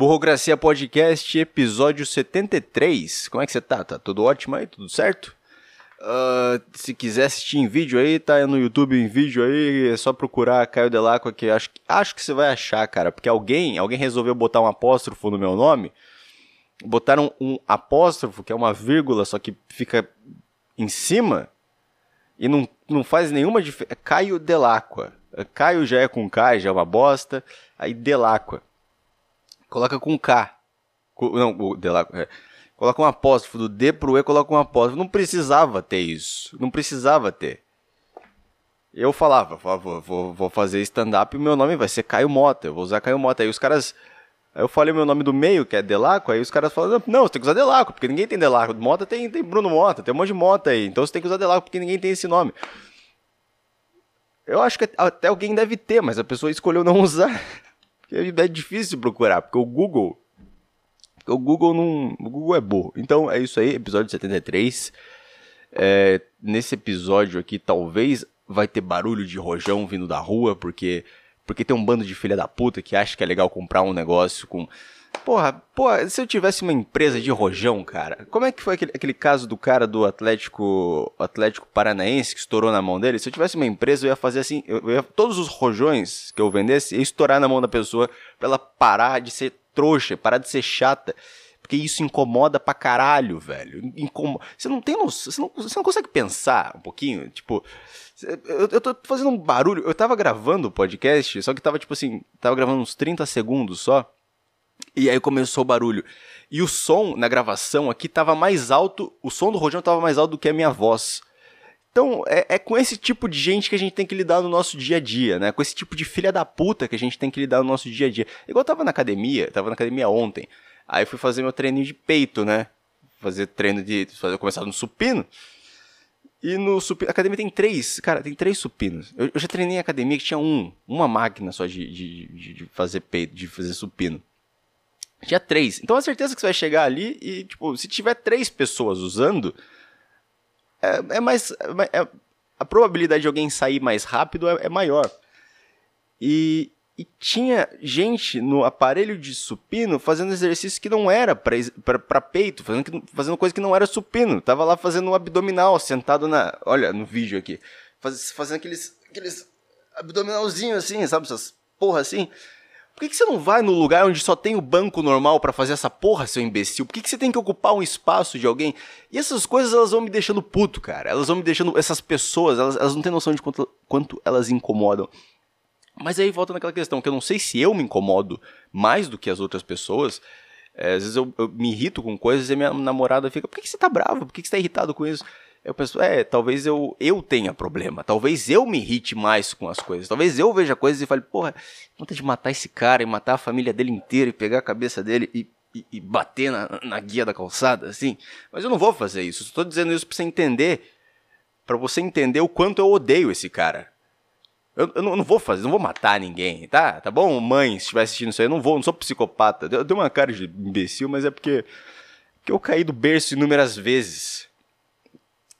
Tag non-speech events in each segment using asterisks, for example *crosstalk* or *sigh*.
Burrocracia Podcast, episódio 73. Como é que você tá? Tá tudo ótimo aí? Tudo certo? Uh, se quiser assistir em vídeo aí, tá no YouTube em vídeo aí, é só procurar Caio Delacqua que acho, acho que você vai achar, cara, porque alguém, alguém resolveu botar um apóstrofo no meu nome, botaram um apóstrofo, que é uma vírgula, só que fica em cima, e não, não faz nenhuma diferença, é Caio Delacqua, Caio já é com K, já é uma bosta, aí Delacqua, coloca com K, não, o Delacqua, é Coloca um apóstrofo do D pro E, coloca um apóstrofo. Não precisava ter isso. Não precisava ter. Eu falava, vou, vou, vou fazer stand-up e meu nome vai ser Caio Mota. Eu vou usar Caio Mota. Aí os caras. Aí eu falei o meu nome do meio, que é Delaco, aí os caras falaram, não, você tem que usar Delaco, porque ninguém tem Delaco. Mota tem, tem Bruno Mota, tem um monte de Mota aí, então você tem que usar Delaco, porque ninguém tem esse nome. Eu acho que até alguém deve ter, mas a pessoa escolheu não usar. É difícil procurar, porque o Google o Google não. O Google é burro. Então é isso aí, episódio 73. É, nesse episódio aqui, talvez vai ter barulho de rojão vindo da rua, porque porque tem um bando de filha da puta que acha que é legal comprar um negócio com. Porra, porra, se eu tivesse uma empresa de rojão, cara, como é que foi aquele, aquele caso do cara do Atlético Atlético Paranaense que estourou na mão dele? Se eu tivesse uma empresa, eu ia fazer assim, eu ia, todos os rojões que eu vendesse, ia estourar na mão da pessoa pra ela parar de ser trouxa, parar de ser chata. Porque isso incomoda pra caralho, velho. Incomoda. Você não tem noção, você não, você não consegue pensar um pouquinho? Tipo, eu, eu tô fazendo um barulho. Eu tava gravando o podcast, só que tava tipo assim, tava gravando uns 30 segundos só. E aí começou o barulho. E o som na gravação aqui tava mais alto, o som do Rojão tava mais alto do que a minha voz. Então, é, é, com esse tipo de gente que a gente tem que lidar no nosso dia a dia, né? Com esse tipo de filha da puta que a gente tem que lidar no nosso dia a dia. Igual eu tava na academia, tava na academia ontem. Aí fui fazer meu treininho de peito, né? Fazer treino de. Fazer, começar no supino. E no supino. A academia tem três. Cara, tem três supinos. Eu, eu já treinei em academia que tinha um. Uma máquina só de, de, de, de fazer peito, de fazer supino. Tinha três. Então a certeza que você vai chegar ali e, tipo, se tiver três pessoas usando é, é mais. É, é, a probabilidade de alguém sair mais rápido é, é maior. E, e, tinha gente no aparelho de supino fazendo exercício que não era para peito, fazendo, fazendo coisa que não era supino. Tava lá fazendo um abdominal, sentado na. Olha, no vídeo aqui. Faz, fazendo aqueles, aqueles abdominalzinhos assim, sabe? Essas porra assim. Por que, que você não vai no lugar onde só tem o banco normal para fazer essa porra, seu imbecil? Por que, que você tem que ocupar um espaço de alguém? E essas coisas elas vão me deixando puto, cara. Elas vão me deixando. Essas pessoas, elas, elas não têm noção de quanto, quanto elas incomodam. Mas aí volta naquela questão que eu não sei se eu me incomodo mais do que as outras pessoas. É, às vezes eu, eu, me irrito com coisas e minha namorada fica: por que, que você tá bravo? Por que, que você tá irritado com isso? Eu penso, é, talvez eu, eu tenha problema, talvez eu me irrite mais com as coisas, talvez eu veja coisas e fale, porra, vontade de matar esse cara e matar a família dele inteira e pegar a cabeça dele e, e, e bater na, na guia da calçada, assim. Mas eu não vou fazer isso, estou dizendo isso pra você entender, para você entender o quanto eu odeio esse cara. Eu, eu, não vou fazer, não vou matar ninguém, tá? Tá bom? Mãe, se estiver assistindo isso aí, eu não vou, não sou psicopata. Eu dei uma cara de imbecil, mas é porque, porque eu caí do berço inúmeras vezes.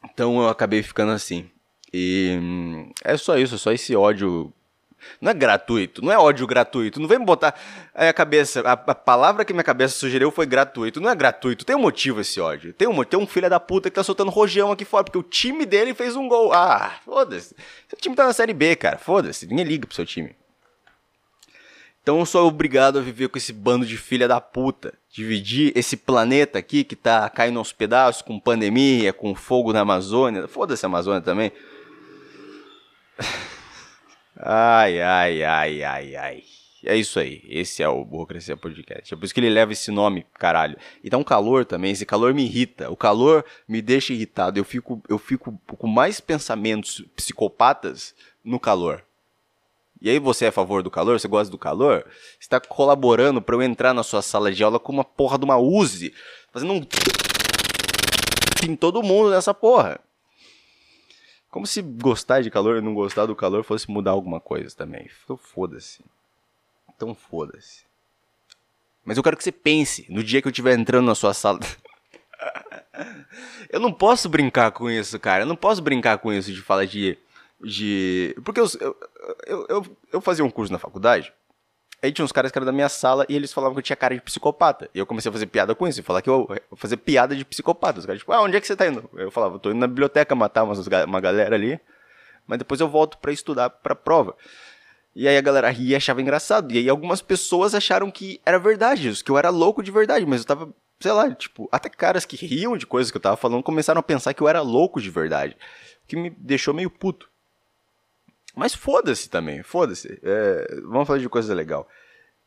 Então eu acabei ficando assim. E hum, é só isso, é só esse ódio. Não é gratuito, não é ódio gratuito. Não vem botar a cabeça. A, a, palavra que minha cabeça sugeriu foi gratuito. Não é gratuito, tem um motivo esse ódio. Tem um, tem um filho da puta que tá soltando rojão aqui fora, porque o time dele fez um gol. Ah, foda-se. Seu time tá na série B, cara. Foda-se. Ninguém liga pro seu time. Então eu sou obrigado a viver com esse bando de filha da puta. Dividir esse planeta aqui que tá caindo aos pedaços com pandemia, com fogo na Amazônia. Foda-se a Amazônia também. *laughs* Ai, ai, ai, ai, ai. É isso aí. Esse é o Burocracia Podcast. É por isso que ele leva esse nome, caralho. E tá um calor também. Esse calor me irrita. O calor me deixa irritado. Eu fico, eu fico com mais pensamentos psicopatas no calor. E aí você é a favor do calor? Você gosta do calor? Está colaborando para eu entrar na sua sala de aula com uma porra de uma Uzi, fazendo um *laughs* em todo mundo nessa porra. Como se gostar de calor e não gostar do calor fosse mudar alguma coisa também. Então foda-se. Então foda-se. Mas eu quero que você pense no dia que eu estiver entrando na sua sala. *laughs* eu não posso brincar com isso, cara. Eu não posso brincar com isso de falar de de. Porque eu, eu, eu, eu, fazia um curso na faculdade Aí tinha uns caras que eram da minha sala e eles falavam que eu tinha cara de psicopata. E eu comecei a fazer piada com isso, falar que eu fazer piada de psicopata. Os caras, tipo, ah, onde é que você tá indo? Eu falava, tô indo na biblioteca matar umas, uma galera ali, mas depois eu volto para estudar pra prova. E aí a galera ria e achava engraçado. E aí algumas pessoas acharam que era verdade, que eu era louco de verdade, mas eu tava, sei lá, tipo, até caras que riam de coisas que eu tava falando começaram a pensar que eu era louco de verdade. O que me deixou meio puto. Mas foda-se também, foda-se. É, vamos falar de coisa legal.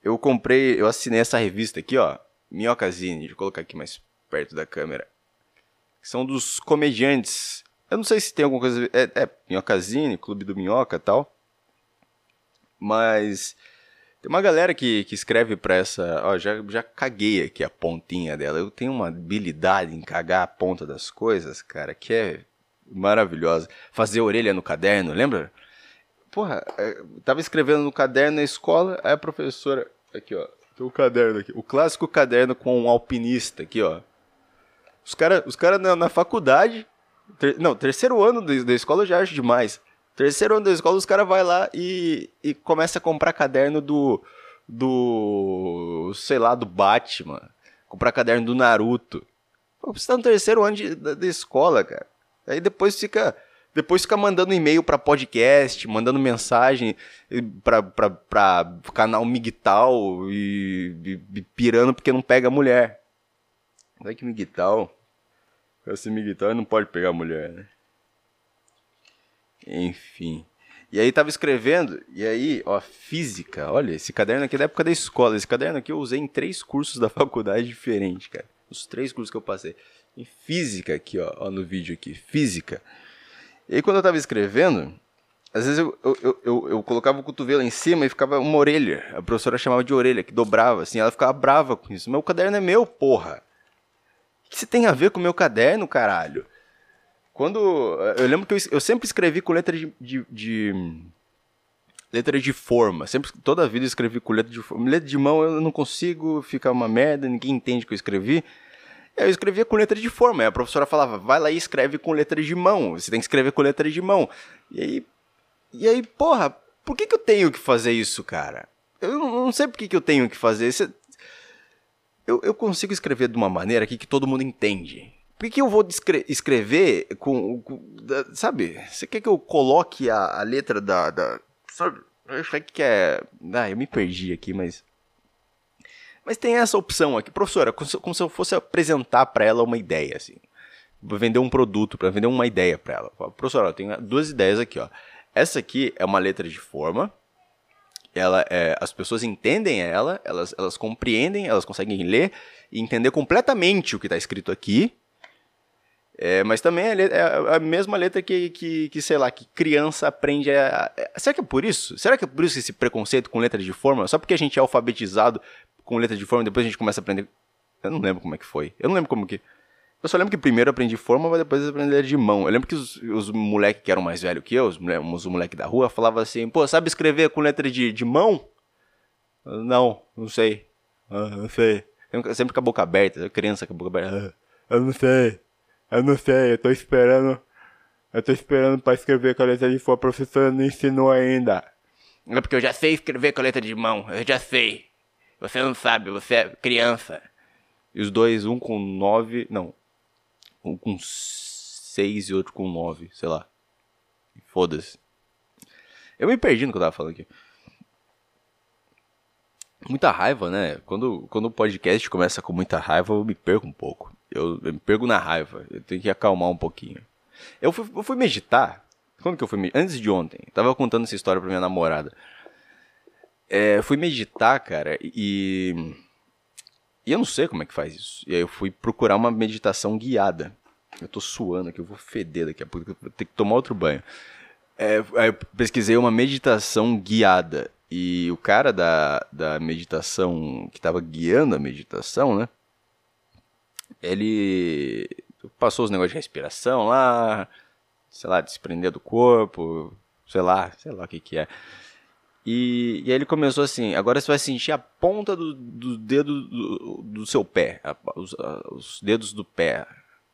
Eu comprei, eu assinei essa revista aqui, ó. Minhocazine, deixa eu colocar aqui mais perto da câmera. São dos comediantes. Eu não sei se tem alguma coisa. É, é Minhocazine, Clube do Minhoca tal. Mas. Tem uma galera que, que escreve pra essa. Ó, já, já caguei aqui a pontinha dela. Eu tenho uma habilidade em cagar a ponta das coisas, cara, que é maravilhosa. Fazer orelha no caderno, lembra? Porra, é, tava escrevendo no caderno na escola, aí a professora, aqui ó, tem o caderno aqui, o clássico caderno com um alpinista aqui ó. Os caras os cara na, na faculdade, ter, não, terceiro ano da, da escola eu já acho demais. Terceiro ano da escola os caras vai lá e, e começa a comprar caderno do, do, sei lá, do Batman, comprar caderno do Naruto. Pô, você tá no terceiro ano de, da, da escola, cara. Aí depois fica depois fica mandando e-mail para podcast, mandando mensagem para canal Migtal e, e, e, pirando porque não pega mulher. Vai que Migtal. Esse Migtal não pode pegar mulher, né? Enfim. E aí tava escrevendo, e aí, ó, física, olha, esse caderno aqui é da época da escola. Esse caderno aqui eu usei em três cursos da *laughs* faculdade diferentes, cara. Os três cursos que eu passei. Em física aqui, ó, ó no vídeo aqui, física. E aí quando eu tava escrevendo, às vezes eu, eu, eu, eu, colocava o cotovelo em cima e ficava uma orelha. A professora chamava de orelha, que dobrava, assim, ela ficava brava com isso. Meu caderno é meu, porra. O que você tem a ver com o meu caderno, caralho? Quando. Eu lembro que eu, eu sempre escrevi com letra de, de, de. letra de forma. Sempre, toda a vida eu escrevi com letra de forma. Letra de mão eu não consigo, fica uma merda, ninguém entende o que eu escrevi. Eu escrevia com letra de forma. A professora falava, vai lá e escreve com letra de mão. Você tem que escrever com letra de mão. E aí, e aí porra, por que, que eu tenho que fazer isso, cara? Eu não, sei por que, que eu tenho que fazer. isso. eu, eu consigo escrever de uma maneira aqui que todo mundo entende. Por que, que eu vou escrever com, com, Sabe? Você quer que eu coloque a, a letra da. da sabe? Eu acho que é. Ah, eu me perdi aqui, mas. Mas tem essa opção aqui, professora, como se eu fosse apresentar para ela uma ideia, assim. Vender um produto, para vender uma ideia para ela. Professora, eu tenho duas ideias aqui, ó. Essa aqui é uma letra de forma. Ela é, as pessoas entendem ela, elas, elas compreendem, elas conseguem ler e entender completamente o que está escrito aqui. É, mas também é, é a mesma letra que, que, que, sei lá, que criança aprende a. Será que é por isso? Será que é por isso esse preconceito com letra de forma? Só porque a gente é alfabetizado com letra de forma, depois a gente começa a aprender. Eu não lembro como é que foi. Eu não lembro como que. Eu só lembro que primeiro eu aprendi forma, mas depois eu aprendi de mão. Eu lembro que os, os moleques que eram mais velhos que eu, os, os moleques da rua, falavam assim: pô, sabe escrever com letra de, de mão? Eu, não, não sei. Ah, não sei. Eu sempre com a boca aberta, criança com a boca aberta. Ah, eu não sei. Eu não sei, eu tô esperando. Eu tô esperando pra escrever com a letra de forma. A professora não ensinou ainda. É porque eu já sei escrever com a letra de mão, eu já sei. Você não sabe, você é criança. E os dois, um com nove. Não. Um com seis e outro com nove, sei lá. Foda-se. Eu me perdi no que eu tava falando aqui. Muita raiva, né? Quando, quando o podcast começa com muita raiva, eu me perco um pouco. Eu, eu me perco na raiva. Eu tenho que acalmar um pouquinho. Eu fui, eu fui meditar. Quando que eu fui meditar? Antes de ontem. Tava contando essa história pra minha namorada. É, fui meditar, cara, e. E eu não sei como é que faz isso. E aí eu fui procurar uma meditação guiada. Eu tô suando aqui, eu vou feder daqui a pouco, eu vou ter que tomar outro banho. É, aí eu pesquisei uma meditação guiada. E o cara da, da meditação, que tava guiando a meditação, né? Ele passou os negócios de respiração lá, sei lá, desprender do corpo, sei lá, sei lá o que que é. E, e aí ele começou assim: agora você vai sentir a ponta do, do dedo do, do, seu pé, a, os, a, os, dedos do pé.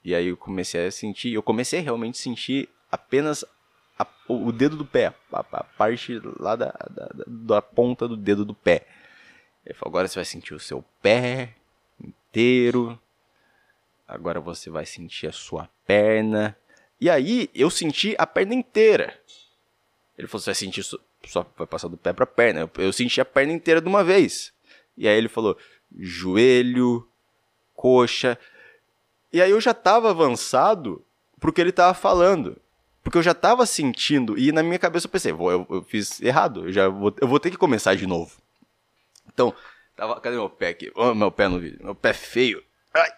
E aí eu comecei a sentir, eu comecei a realmente sentir apenas o dedo do pé, a, parte lá da, da, da, ponta do dedo do pé. Ele falou, agora você vai sentir o seu pé inteiro. Agora você vai sentir a sua perna. E aí eu senti a perna inteira. Ele falou, você vai sentir só vai passar do pé pra perna. Eu, eu senti a perna inteira de uma vez. E aí ele falou, joelho, coxa. E aí eu já tava avançado pro que ele tava falando. Porque eu já tava sentindo, e na minha cabeça eu pensei, vou, eu, eu fiz errado, eu já vou, eu vou ter que começar de novo. Então, tava, cadê meu pé aqui? Oh, meu pé no vídeo, meu pé feio. Ai.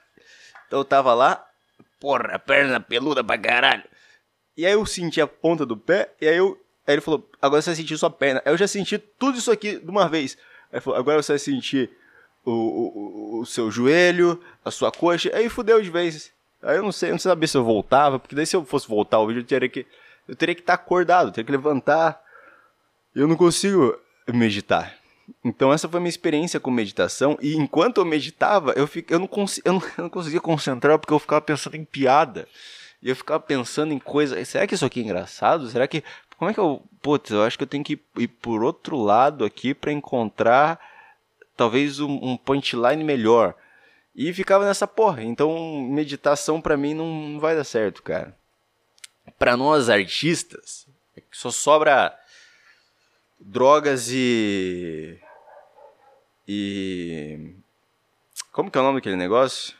Então eu tava lá, porra, perna peluda pra caralho. E aí eu senti a ponta do pé, e aí eu. Aí ele falou, agora você vai sentir sua perna. Aí eu já senti tudo isso aqui de uma vez. Aí ele falou, agora você vai sentir o, o, o seu joelho, a sua coxa. Aí fudeu de vez. Aí eu não sei, eu não sabia se eu voltava, porque daí se eu fosse voltar o vídeo, eu teria que. Eu teria que estar tá acordado, eu teria que levantar. Eu não consigo meditar. Então essa foi a minha experiência com meditação. E enquanto eu meditava, eu, fico, eu, não, cons, eu, não, eu não conseguia concentrar porque eu ficava pensando em piada. E eu ficava pensando em coisas. Será que isso aqui é engraçado? Será que. Como é que eu. Putz, eu acho que eu tenho que ir por outro lado aqui para encontrar talvez um, um punchline melhor. E ficava nessa porra. Então, meditação para mim não vai dar certo, cara. Para nós artistas, só sobra drogas e e como que é o nome daquele negócio?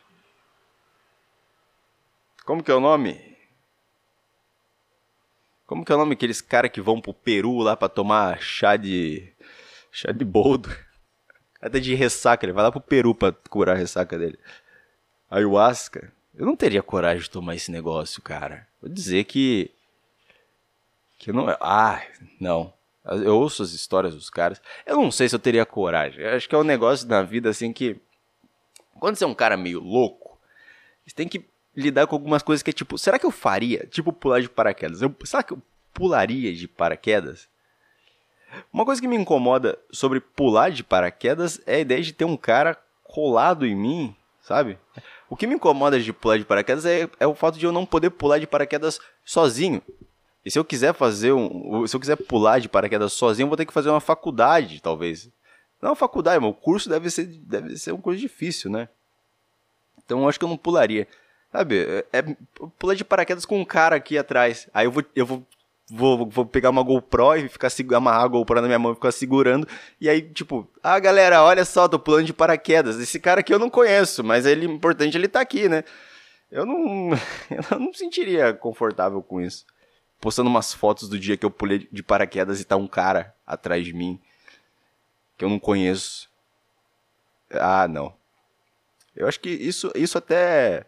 Como que é o nome? Como que é o nome daqueles caras que vão pro Peru lá para tomar chá de chá de boldo? Até de ressaca, ele vai lá pro Peru pra curar a ressaca dele. Ayahuasca. Eu não teria coragem de tomar esse negócio, cara. Vou dizer que. Que não. Ah, não. Eu ouço as histórias dos caras. Eu não sei se eu teria coragem. Eu acho que é um negócio na vida assim que. Quando você é um cara meio louco, você tem que lidar com algumas coisas que é tipo. Será que eu faria? Tipo, pular de paraquedas. Eu, será que eu pularia de paraquedas? Uma coisa que me incomoda sobre pular de paraquedas é a ideia de ter um cara colado em mim, sabe? O que me incomoda de pular de paraquedas é, é o fato de eu não poder pular de paraquedas sozinho. E se eu quiser fazer um. Se eu quiser pular de paraquedas sozinho, eu vou ter que fazer uma faculdade, talvez. Não faculdade, mas o curso deve ser, deve ser um curso difícil, né? Então eu acho que eu não pularia. Sabe, é, é pular de paraquedas com um cara aqui atrás. Aí eu vou, eu vou vou, vou pegar uma GoPro e ficar amarrar a GoPro na minha mão e ficar segurando. E aí, tipo, ah, galera, olha só, tô pulando de paraquedas. Esse cara aqui eu não conheço, mas ele importante ele tá aqui, né? Eu não, *laughs* eu não me sentiria confortável com isso. Postando umas fotos do dia que eu pulei de paraquedas e tá um cara atrás de mim que eu não conheço. Ah, não. Eu acho que isso, isso até.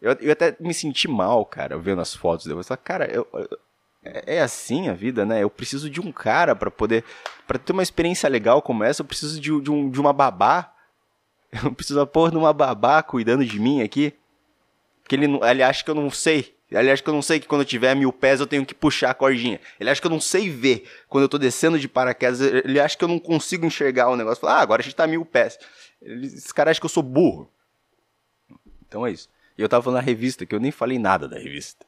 Eu, eu até me senti mal, cara, vendo as fotos depois. Cara, eu, é, é assim a vida, né? Eu preciso de um cara para poder. para ter uma experiência legal como essa, eu preciso de, de, um, de uma babá. *laughs* Eu preciso pôr numa babá cuidando de mim aqui. Que ele, ele acha que eu não sei. Ele acha que eu não sei que quando eu tiver mil pés eu tenho que puxar a cordinha. Ele acha que eu não sei ver quando eu tô descendo de paraquedas. Ele acha que eu não consigo enxergar o negócio. Fala, ah, agora a gente tá mil pés. Ele, esse cara acha que eu sou burro. Então é isso. E eu tava falando na revista, que eu nem falei nada da revista.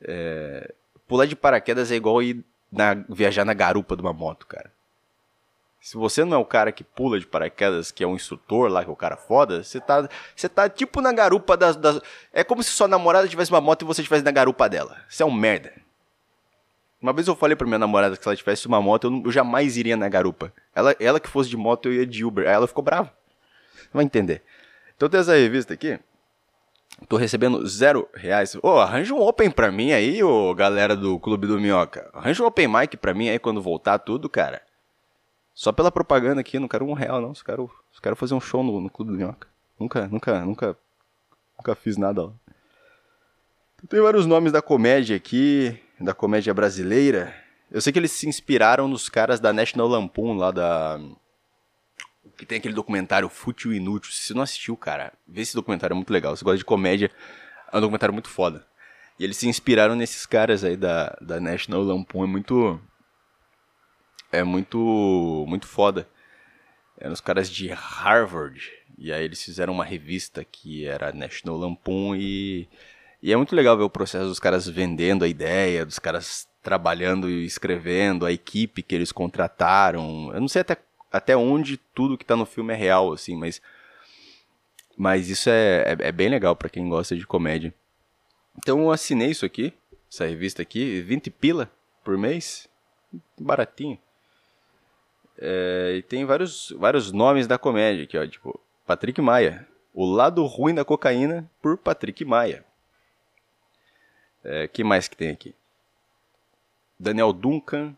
É, pular de paraquedas é igual ir na, viajar na garupa de uma moto, cara. Se você não é o cara que pula de paraquedas, que é um instrutor lá, que é o cara foda, você tá, você tá tipo na garupa das, das. É como se sua namorada tivesse uma moto e você estivesse na garupa dela. Você é um merda. Uma vez eu falei pra minha namorada que se ela tivesse uma moto, eu, não, eu jamais iria na garupa. Ela, ela que fosse de moto, eu ia de Uber. Aí ela ficou brava. Vai entender. Então tem essa revista aqui. Tô recebendo zero reais. Ô, oh, arranja um open pra mim aí, ô galera do Clube do Minhoca. Arranja um open mic pra mim aí quando voltar tudo, cara. Só pela propaganda aqui, não quero um real não. Só quero, só quero fazer um show no, no Clube do Minhoca. Nunca, nunca, nunca, nunca fiz nada lá. Tem vários nomes da comédia aqui, da comédia brasileira. Eu sei que eles se inspiraram nos caras da National Lampoon lá da que tem aquele documentário Fútil e Inútil. Se você não assistiu, cara, vê esse documentário, é muito legal. Se gosta de comédia, é um documentário muito foda. E eles se inspiraram nesses caras aí da, da National Lampoon. É muito. É muito. Muito foda. Eram os caras de Harvard. E aí eles fizeram uma revista que era National Lampoon e. E é muito legal ver o processo dos caras vendendo a ideia, dos caras trabalhando e escrevendo, a equipe que eles contrataram. Eu não sei até até onde tudo que tá no filme é real, assim, mas. Mas isso é, é, é bem legal para quem gosta de comédia. Então eu assinei isso aqui, essa revista aqui, 20 pila por mês. Baratinho. É, e tem vários, vários nomes da comédia aqui, ó. Tipo, Patrick Maia. O lado ruim da cocaína por Patrick Maia. É, que mais que tem aqui? Daniel Duncan.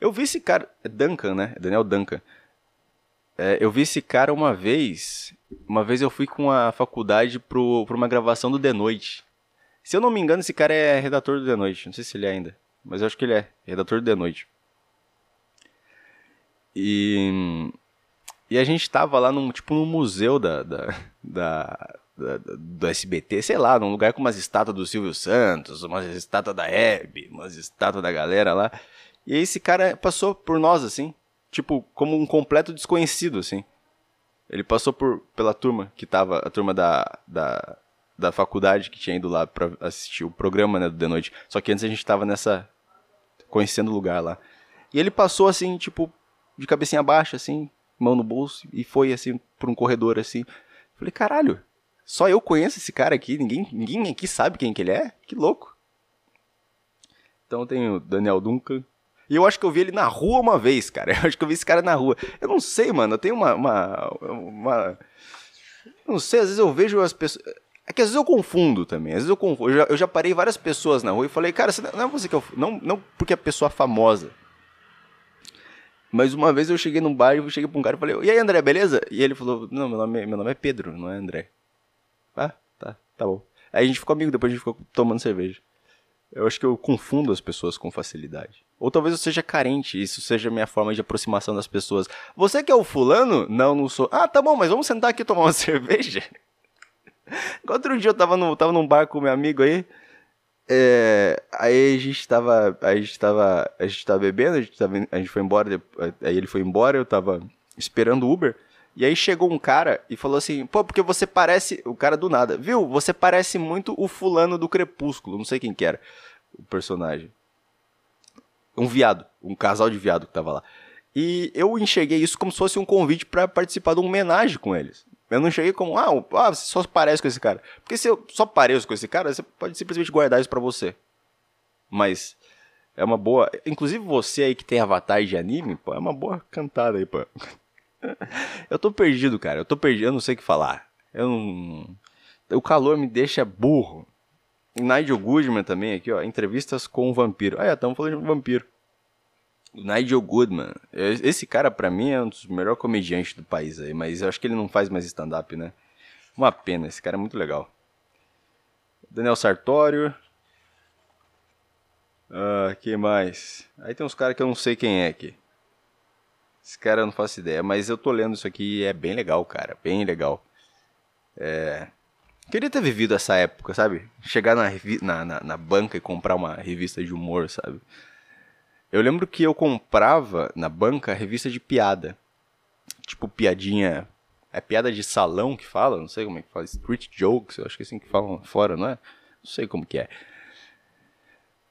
Eu vi esse cara. É Duncan, né? É Daniel Duncan. É, eu vi esse cara uma vez. Uma vez eu fui com a faculdade pro, pra uma gravação do The Noite. Se eu não me engano, esse cara é redator do The Noite. Não sei se ele é ainda. Mas eu acho que ele é. Redator do The Noite. E. E a gente tava lá num, tipo, num museu da, da, da, do SBT, sei lá, num lugar com umas estátuas do Silvio Santos, umas estátuas da Hebe, umas estátuas da galera lá. E esse cara passou por nós, assim, tipo, como um completo desconhecido, assim. Ele passou por, pela turma que tava, a turma da, da, da faculdade que tinha ido lá pra assistir o programa, né, do The Noite. Só que antes a gente tava nessa, conhecendo o lugar lá. E ele passou, assim, tipo, de cabecinha baixa, assim, mão no bolso, e foi, assim, por um corredor, assim. Falei, caralho, só eu conheço esse cara aqui, ninguém, ninguém aqui sabe quem que ele é? Que louco. Então tem o Daniel Duncan. E eu acho que eu vi ele na rua uma vez, cara. *laughs* Eu acho que eu vi esse cara na rua. Eu não sei, mano. Eu tenho uma. uma, uma... Não sei, às vezes eu vejo as pessoas. É que às vezes eu confundo também. Às vezes eu confundo. Eu já, eu já parei várias pessoas na rua e falei, cara, não é você que eu. Não, não porque a pessoa é famosa. Mas uma vez eu cheguei num bar e cheguei pra um cara e falei, e aí, André, beleza? E ele falou, não, meu nome, é, meu nome é Pedro, não é André. Ah, tá, tá bom. Aí a gente ficou amigo, depois a gente ficou tomando cerveja. Eu acho que eu confundo as pessoas com facilidade. Ou talvez eu seja carente, isso seja minha forma de aproximação das pessoas. Você que é o fulano? Não, não sou. Ah, tá bom, mas vamos sentar aqui e tomar uma *laughs* cerveja? Outro dia eu tava, no, tava num bar com meu amigo aí. É, aí a gente tava. A gente tava. A gente tava bebendo, a gente, tava, a gente foi embora. Aí ele foi embora, eu tava esperando o Uber. E aí chegou um cara e falou assim: pô, porque você parece. O cara do nada, viu? Você parece muito o fulano do Crepúsculo. Não sei quem que era o personagem. Um viado, um casal de viado que tava lá. E eu enxerguei isso como se fosse um convite para participar de uma homenagem com eles. Eu não cheguei como, ah, ah, você só parece com esse cara. Porque se eu só pareço com esse cara, você pode simplesmente guardar isso para você. Mas é uma boa. Inclusive você aí que tem avatar de anime, pô, é uma boa cantada aí, pô. *laughs* eu tô perdido, cara. Eu tô perdido, eu não sei o que falar. Eu não... O calor me deixa burro. Nigel Goodman também aqui, ó. Entrevistas com o vampiro. Ah, é, estamos falando de um vampiro. Nigel Goodman. Esse cara, para mim, é um dos melhores comediantes do país aí. Mas eu acho que ele não faz mais stand-up, né? Uma pena, esse cara é muito legal. Daniel Sartório. Ah, quem mais? Aí tem uns caras que eu não sei quem é aqui. Esse cara eu não faço ideia, mas eu tô lendo isso aqui e é bem legal, cara. Bem legal. É... Queria ter vivido essa época, sabe? Chegar na, na, na, na, banca e comprar uma revista de humor, sabe? Eu lembro que eu comprava na banca revista de piada. Tipo, piadinha. É piada de salão que fala? Não sei como é que fala. Street jokes, eu acho que é assim que falam fora, não é? Não sei como que é.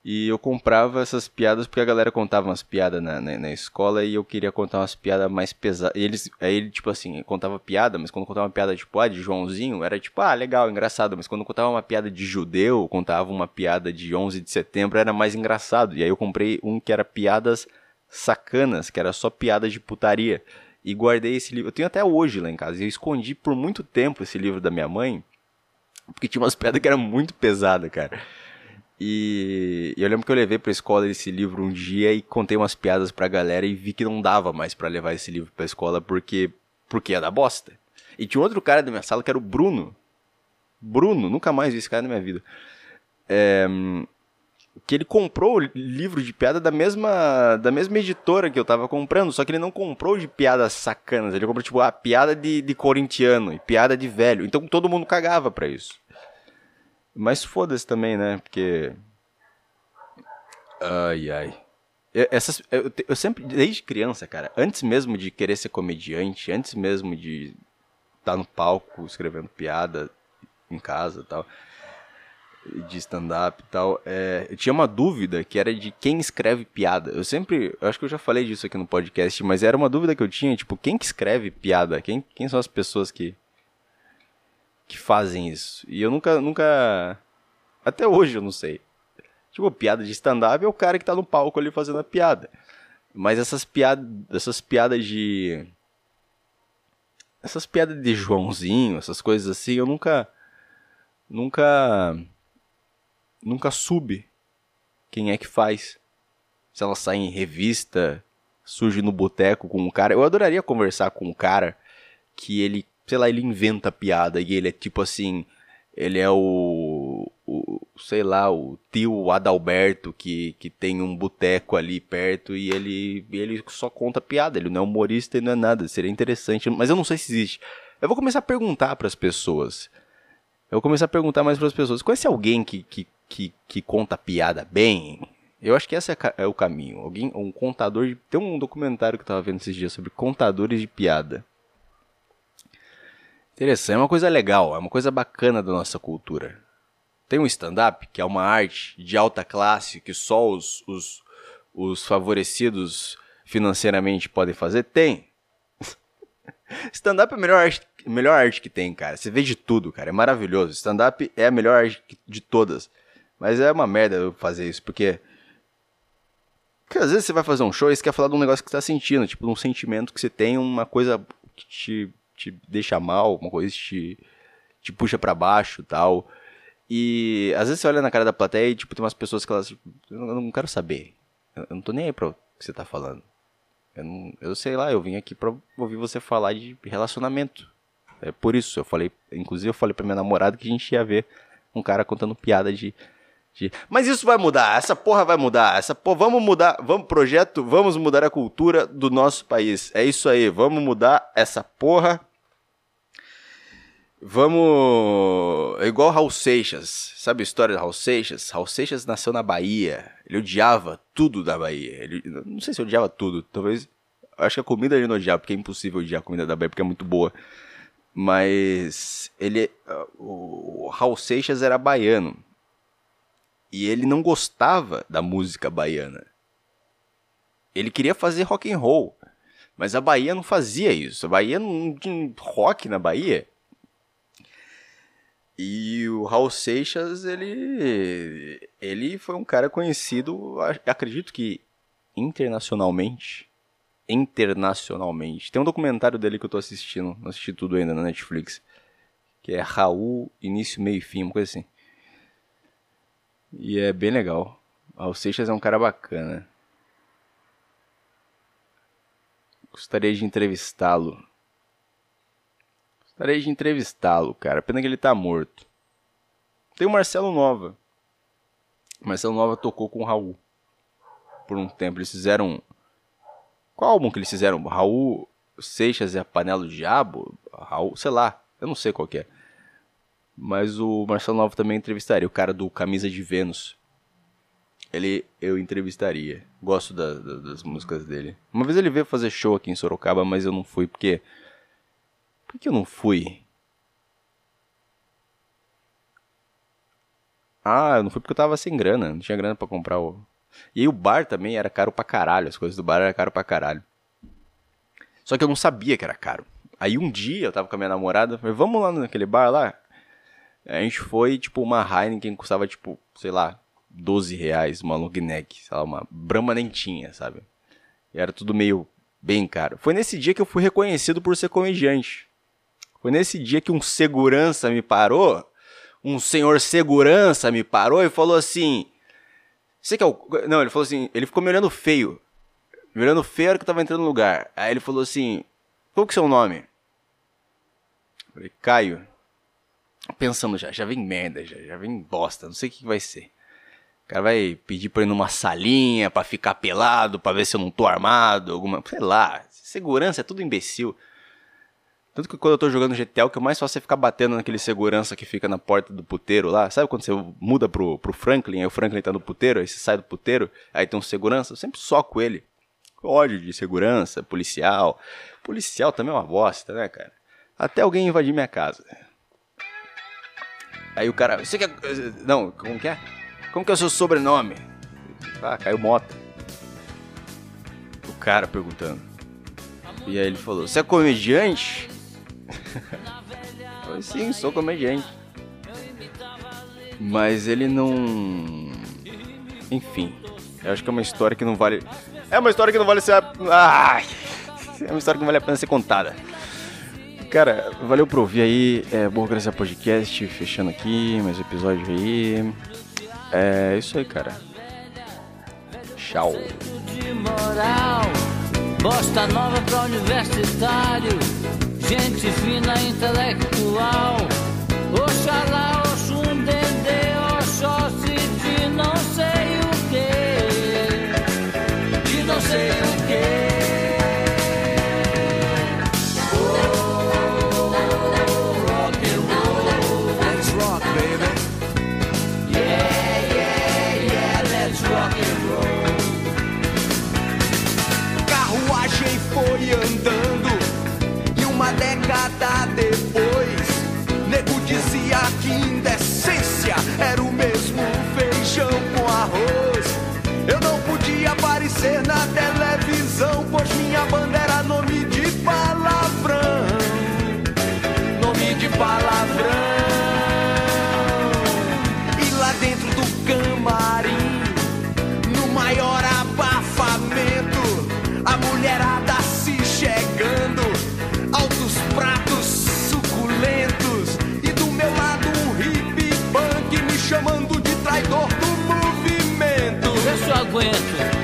E eu comprava essas piadas porque a galera contava umas piadas na, na, na, escola e eu queria contar umas piadas mais pesadas. Eles, aí ele, tipo assim, contava piada, mas quando contava uma piada, tipo, ah, de Joãozinho, era tipo, ah, legal, engraçado. Mas quando contava uma piada de judeu, contava uma piada de 11 de setembro, era mais engraçado. E aí eu comprei um que era piadas sacanas, que era só piadas de putaria. E guardei esse livro. Eu tenho até hoje lá em casa. Eu escondi por muito tempo esse livro da minha mãe, porque tinha umas piadas que eram muito pesadas, cara. E eu lembro que eu levei pra escola esse livro um dia e contei umas piadas pra galera e vi que não dava mais para levar esse livro pra escola porque, porque ia dar bosta. E tinha outro cara da minha sala que era o Bruno. Bruno, nunca mais vi esse cara na minha vida. É, que ele comprou o livro de piada da mesma, da mesma editora que eu tava comprando, só que ele não comprou de piadas sacanas, ele comprou tipo, ah, piada de, de corintiano e piada de velho. Então todo mundo cagava pra isso. Mas foda-se também, né? Porque. Ai, ai. Eu, essas, eu, eu, sempre, desde criança, cara, antes mesmo de querer ser comediante, antes mesmo de estar tá no palco escrevendo piada em casa e tal, de stand-up e tal, é, eu tinha uma dúvida que era de quem escreve piada. Eu sempre, eu acho que eu já falei disso aqui no podcast, mas era uma dúvida que eu tinha, tipo, quem que escreve piada? Quem, quem são as pessoas que que fazem isso? E eu nunca, nunca, até hoje eu não sei. Tipo, piada de stand-up é o cara que tá no palco ali fazendo a piada. Mas essas piadas, essas piadas de essas piadas de Joãozinho, essas coisas assim, eu nunca nunca nunca soube quem é que faz. Se ela sai em revista, surge no boteco com um cara. Eu adoraria conversar com um cara que ele, sei lá, ele inventa piada e ele é tipo assim, ele é o, o sei lá, o tio Adalberto que, que tem um boteco ali perto e ele, ele só conta piada, ele não é humorista e não é nada, seria interessante, mas eu não sei se existe. Eu vou começar a perguntar para as pessoas. Eu vou começar a perguntar mais para as pessoas. Conhece alguém que, que, que, que conta piada bem? Eu acho que esse é, é, o caminho. Alguém, um contador de. Tem um documentário que eu tava vendo esses dias sobre contadores de piada. Interessante, é uma coisa legal, é uma coisa bacana da nossa cultura. Tem um stand-up, que é uma arte de alta classe que só os, os, os favorecidos financeiramente podem fazer? Tem. *laughs* stand-up é a melhor arte, melhor arte que tem, cara. Você vê de tudo, cara. É maravilhoso. Stand-up é a melhor arte de todas. Mas é uma merda eu fazer isso, porque. Porque às vezes você vai fazer um show e você quer falar de um negócio que você tá sentindo, tipo, um sentimento que você tem, uma coisa que te te deixa mal, uma coisa te, te puxa para baixo tal. E às vezes você olha na cara da plateia e tipo, tem umas pessoas que elas. Eu não quero saber. Eu não tô nem aí pra o que você tá falando. Eu, não, eu sei lá, eu vim aqui pra ouvir você falar de relacionamento. É por isso, eu falei. Inclusive eu falei pra minha namorada que a gente ia ver um cara contando piada de. Mas isso vai mudar, essa porra vai mudar. Essa porra, vamos mudar, vamos, projeto, vamos mudar a cultura do nosso país. É isso aí, vamos mudar essa porra Vamos. É igual Raul Seixas. Sabe a história do Raul Seixas? Raul Seixas nasceu na Bahia. Ele odiava tudo da Bahia. Ele... Não sei se odiava tudo. Talvez. Acho que a comida ele não odiava, porque é impossível odiar a comida da Bahia, porque é muito boa. Mas. Ele. O Raul Seixas era baiano. E ele não gostava da música baiana. Ele queria fazer rock and roll. Mas a Bahia não fazia isso. A Bahia não tinha rock na Bahia. E o Raul Seixas, ele, ele foi um cara conhecido, acredito que internacionalmente. Internacionalmente. Tem um documentário dele que eu tô assistindo, não assisti tudo ainda na Netflix. Que é Raul, início, meio e fim, uma coisa assim. E é bem legal. O Seixas é um cara bacana. Gostaria de entrevistá-lo. Gostaria de entrevistá-lo, cara. Pena que ele tá morto. Tem o Marcelo Nova. O Marcelo Nova tocou com o Raul. Por um tempo. Eles fizeram. Qual álbum que eles fizeram? Raul Seixas e a Panela do Diabo? Raul, sei lá. Eu não sei qual é. Mas o Marcelo Nova também entrevistaria. O cara do Camisa de Vênus. Ele eu entrevistaria. Gosto da, da, das músicas dele. Uma vez ele veio fazer show aqui em Sorocaba, mas eu não fui porque por que eu não fui? Ah, eu não fui porque eu tava sem grana, não tinha grana para comprar o. E aí o bar também era caro pra caralho, as coisas do bar eram caro pra caralho. Só que eu não sabia que era caro. Aí um dia eu tava com a minha namorada, falei, vamos lá naquele bar lá? A gente foi, tipo, uma Heineken custava, tipo, sei lá, 12 reais, uma long neck, sei lá, uma Brahma nem tinha, sabe? E era tudo meio bem caro. Foi nesse dia que eu fui reconhecido por ser comediante. Foi nesse dia que um segurança me parou, um senhor segurança me parou e falou assim: Você que é o. Não, ele falou assim, ele ficou me olhando feio. Me olhando feio era que eu tava entrando no lugar. Aí ele falou assim: Qual que é o seu nome? Eu falei, Caio. Pensando já, já vem merda, já, já vem bosta, não sei o que vai ser. O cara vai pedir pra ir numa salinha pra ficar pelado, pra ver se eu não tô armado, alguma. Sei lá. Segurança é tudo imbecil. Tanto que quando eu tô jogando GTA, o que eu mais faço é ficar batendo naquele segurança que fica na porta do puteiro lá. Sabe quando você muda pro, pro Franklin, aí o Franklin tá no puteiro, aí você sai do puteiro, aí tem um segurança, eu sempre soco ele. Ódio de segurança, policial. Policial também é uma bosta, né, cara? Até alguém invadir minha casa. Aí o cara, você quer. Não, como que é? Como que é o seu sobrenome? Ah, caiu Mota. O cara perguntando. E aí ele falou: Você é comediante? *laughs* Eu falei, Sim, sou comediante. Mas ele não. Enfim. Eu acho que é uma história que não vale. É uma história que não vale ser. Ai! *laughs* É uma história que não vale a pena ser contada. Cara, valeu por ouvir aí, é, graça Podcast, fechando aqui, mais episódio aí. É isso aí, cara. Tchau. Bosta nova pra universitário, gente fina intelectual, oxalá. show winter.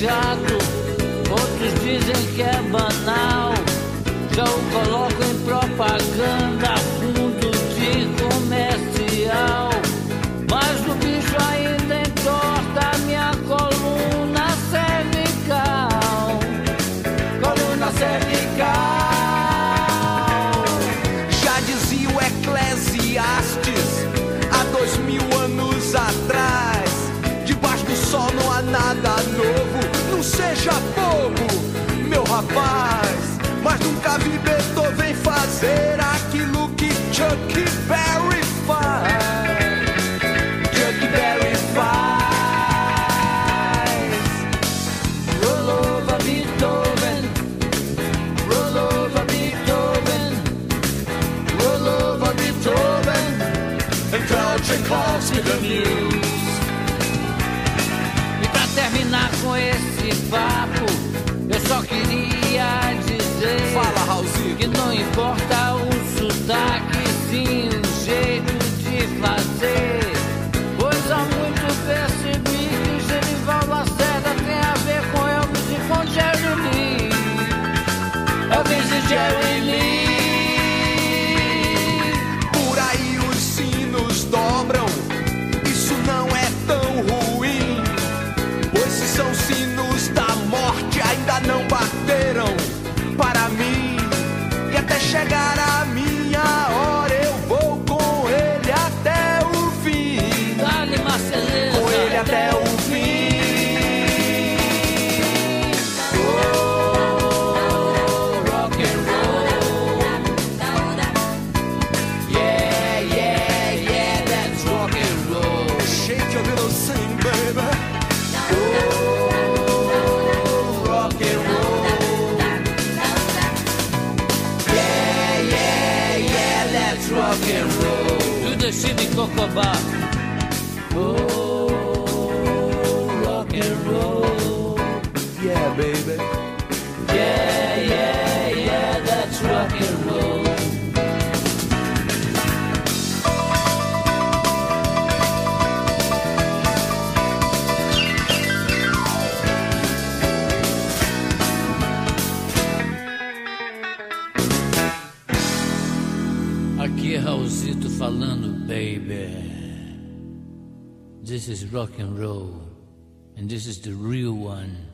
chato, outros dizem que é banal. Já o coloco em propaganda. Será que Chuck Berry faz? Roll over Beethoven. Roll over Beethoven. Roll over Beethoven. And Country calls me the news. importa. This is rock and roll, and this is the real one.